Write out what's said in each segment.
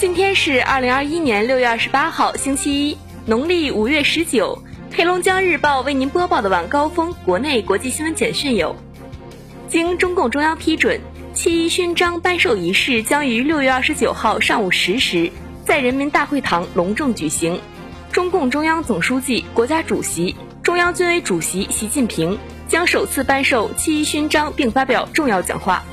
今天是二零二一年六月二十八号，星期一，农历五月十九。黑龙江日报为您播报的晚高峰国内国际新闻简讯有：经中共中央批准，七一勋章颁授仪式将于六月二十九号上午十时在人民大会堂隆重举行。中共中央总书记、国家主席、中央军委主席习近平将首次颁授七一勋章并发表重要讲话。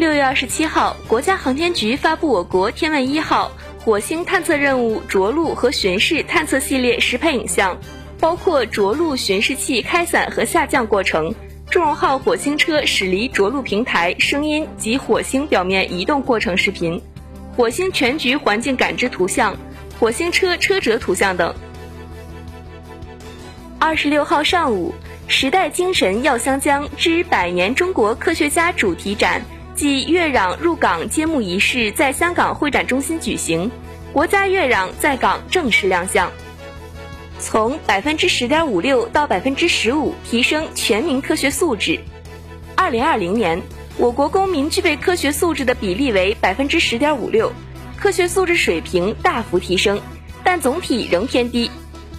六月二十七号，国家航天局发布我国天问一号。火星探测任务着陆和巡视探测系列实拍影像，包括着陆巡视器开伞和下降过程、祝融号火星车驶离着陆平台声音及火星表面移动过程视频、火星全局环境感知图像、火星车车辙图像等。二十六号上午，时代精神耀湘江之百年中国科学家主题展。暨月壤入港揭幕仪式在香港会展中心举行，国家月壤在港正式亮相。从百分之十点五六到百分之十五，提升全民科学素质。二零二零年，我国公民具备科学素质的比例为百分之十点五六，科学素质水平大幅提升，但总体仍偏低。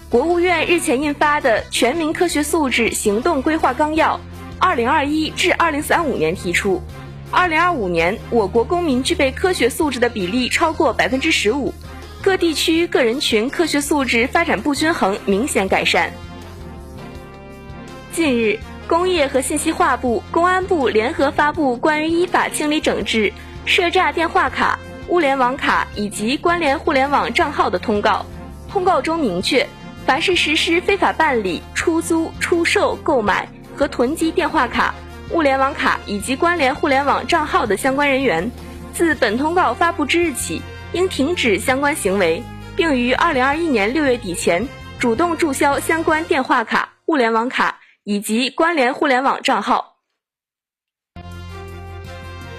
国务院日前印发的《全民科学素质行动规划纲要（二零二一至二零三五年）》提出。二零二五年，我国公民具备科学素质的比例超过百分之十五，各地区各人群科学素质发展不均衡明显改善。近日，工业和信息化部、公安部联合发布关于依法清理整治涉诈电话卡、物联网卡以及关联互联网账号的通告。通告中明确，凡是实施非法办理、出租、出售、购买和囤积电话卡。物联网卡以及关联互联网账号的相关人员，自本通告发布之日起，应停止相关行为，并于二零二一年六月底前主动注销相关电话卡、物联网卡以及关联互联网账号。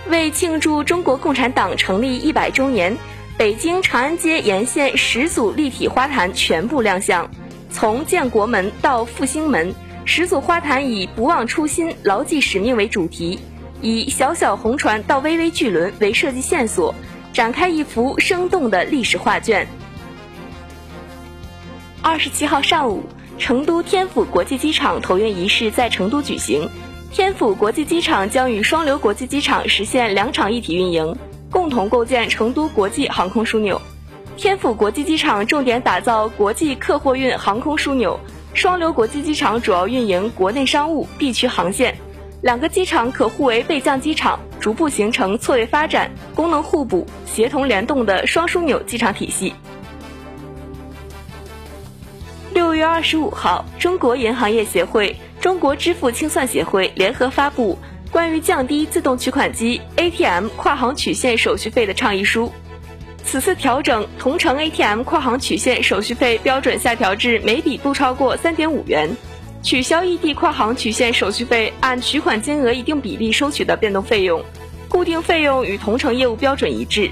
为庆祝中国共产党成立一百周年，北京长安街沿线十组立体花坛全部亮相，从建国门到复兴门。十组花坛以“不忘初心，牢记使命”为主题，以“小小红船到巍巍巨轮”为设计线索，展开一幅生动的历史画卷。二十七号上午，成都天府国际机场投运仪式在成都举行。天府国际机场将与双流国际机场实现两场一体运营，共同构建成都国际航空枢纽。天府国际机场重点打造国际客货运航空枢纽。双流国际机场主要运营国内商务 B 区航线，两个机场可互为备降机场，逐步形成错位发展、功能互补、协同联动的双枢纽机场体系。六月二十五号，中国银行业协会、中国支付清算协会联合发布关于降低自动取款机 ATM 跨行取现手续费的倡议书。此次调整，同城 ATM 跨行取现手续费标准下调至每笔不超过三点五元，取消异地跨行取现手续费按取款金额一定比例收取的变动费用，固定费用与同城业务标准一致。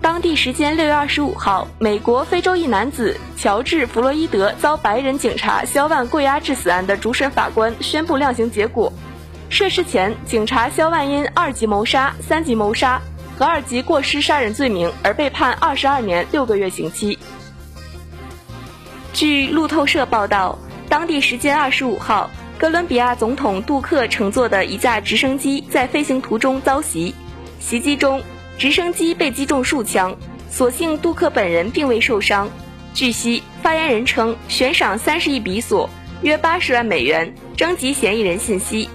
当地时间六月二十五号，美国非洲裔男子乔治·弗洛伊德遭白人警察肖万跪压致死案的主审法官宣布量刑结果。涉事前，警察肖万因二级谋杀、三级谋杀。和二级过失杀人罪名而被判二十二年六个月刑期。据路透社报道，当地时间二十五号，哥伦比亚总统杜克乘坐的一架直升机在飞行途中遭袭，袭击中直升机被击中数枪，所幸杜克本人并未受伤。据悉，发言人称悬赏三十亿比索（约八十万美元）征集嫌疑人信息。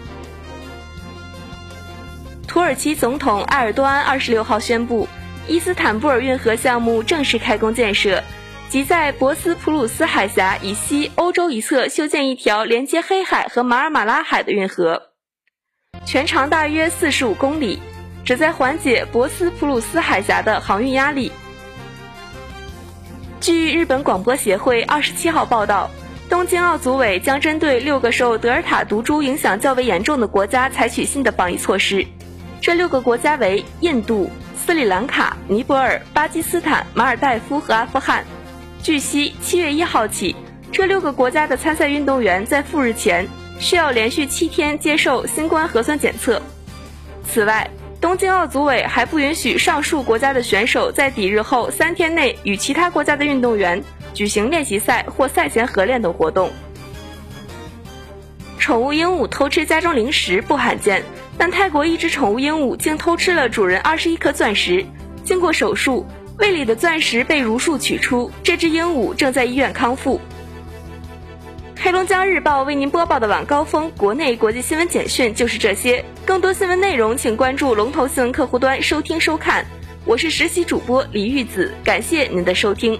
土耳其总统埃尔多安二十六号宣布，伊斯坦布尔运河项目正式开工建设，即在博斯普鲁斯海峡以西欧洲一侧修建一条连接黑海和马尔马拉海的运河，全长大约四十五公里，旨在缓解博斯普鲁斯海峡的航运压力。据日本广播协会二十七号报道，东京奥组委将针对六个受德尔塔毒株影响较为严重的国家采取新的防疫措施。这六个国家为印度、斯里兰卡、尼泊尔、巴基斯坦、马尔代夫和阿富汗。据悉，七月一号起，这六个国家的参赛运动员在赴日前需要连续七天接受新冠核酸检测。此外，东京奥组委还不允许上述国家的选手在抵日后三天内与其他国家的运动员举行练习赛或赛前合练等活动。宠物鹦鹉偷吃家中零食不罕见，但泰国一只宠物鹦鹉竟偷吃了主人二十一颗钻石。经过手术，胃里的钻石被如数取出，这只鹦鹉正在医院康复。黑龙江日报为您播报的晚高峰国内国际新闻简讯就是这些，更多新闻内容请关注龙头新闻客户端收听收看。我是实习主播李玉子，感谢您的收听。